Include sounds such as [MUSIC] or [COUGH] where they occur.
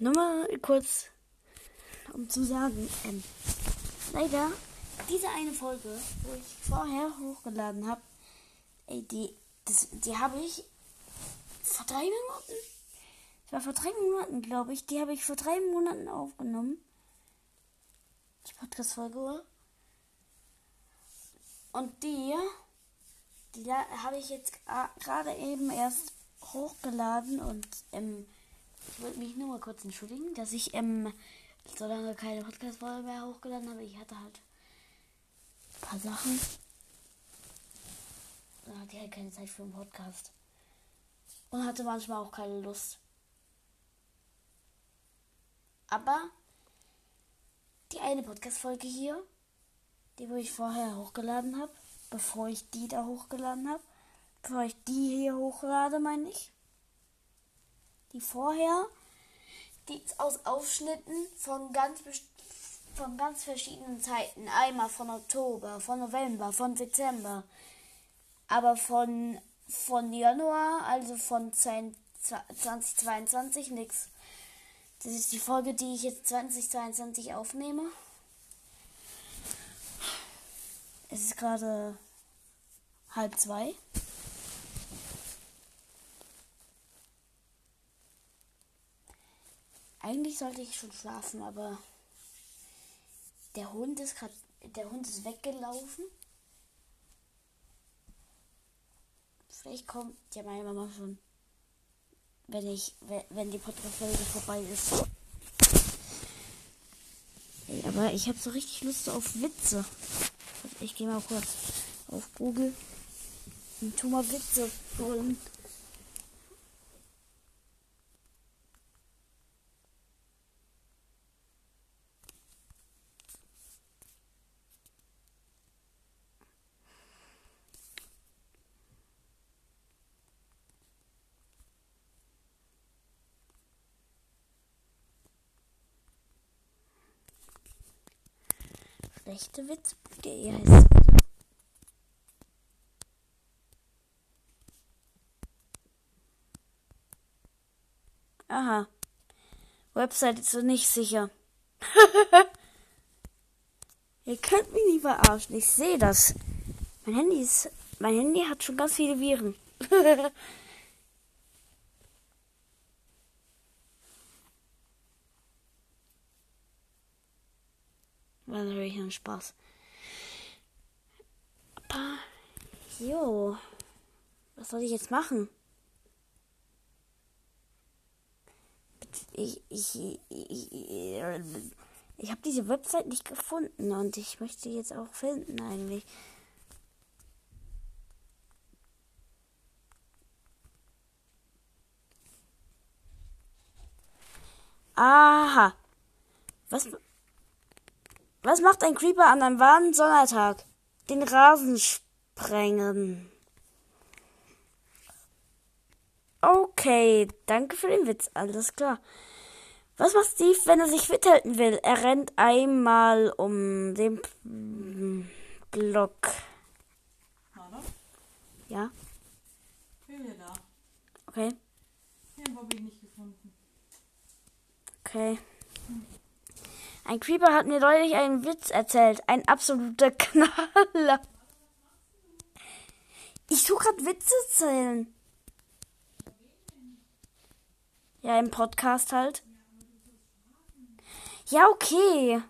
Nur mal kurz, um zu sagen, ähm, leider, diese eine Folge, wo ich vorher hochgeladen habe, die, die habe ich vor drei Monaten, das war vor drei Monaten, glaube ich, die habe ich vor drei Monaten aufgenommen. Die Podcast-Folge. Und die, die habe ich jetzt gerade eben erst hochgeladen und ähm, ich wollte mich nur mal kurz entschuldigen, dass ich ähm, so lange keine Podcast-Folge mehr hochgeladen habe. Ich hatte halt ein paar Sachen. Da hatte ich halt keine Zeit für einen Podcast. Und hatte manchmal auch keine Lust. Aber die eine Podcast-Folge hier, die wo ich vorher hochgeladen habe, bevor ich die da hochgeladen habe, bevor ich die hier hochlade, meine ich. Die vorher, die ist aus Aufschnitten von ganz von ganz verschiedenen Zeiten. Einmal von Oktober, von November, von Dezember. Aber von, von Januar, also von 2022 nichts. Das ist die Folge, die ich jetzt 2022 aufnehme. Es ist gerade halb zwei. Eigentlich sollte ich schon schlafen, aber der Hund ist gerade, der Hund ist weggelaufen. Vielleicht kommt ja meine Mama schon, wenn ich, wenn die Podcast-Folge vorbei ist. Hey, aber ich habe so richtig Lust auf Witze. Ich gehe mal kurz auf Google und tu mal Witze holen. Rechtewitz.de heißt es, oder? Aha. Website ist so nicht sicher. [LAUGHS] Ihr könnt mich nicht verarschen. Ich sehe das. Mein Handy ist. Mein Handy hat schon ganz viele Viren. [LAUGHS] War natürlich ein Spaß. Aber, jo. Was soll ich jetzt machen? Ich, ich, ich, ich, ich habe diese Website nicht gefunden und ich möchte jetzt auch finden eigentlich. Aha. Was, was macht ein Creeper an einem warmen Sommertag? Den Rasen sprengen. Okay, danke für den Witz, alles klar. Was macht Steve, wenn er sich fit halten will? Er rennt einmal um den Block. Hallo? Ja? Bin wieder da. Okay. Ich habe Bobby nicht gefunden. Okay. Ein Creeper hat mir neulich einen Witz erzählt. Ein absoluter [LAUGHS] Knaller. Ich suche gerade Witze erzählen. Ja, im Podcast halt. Ja, okay.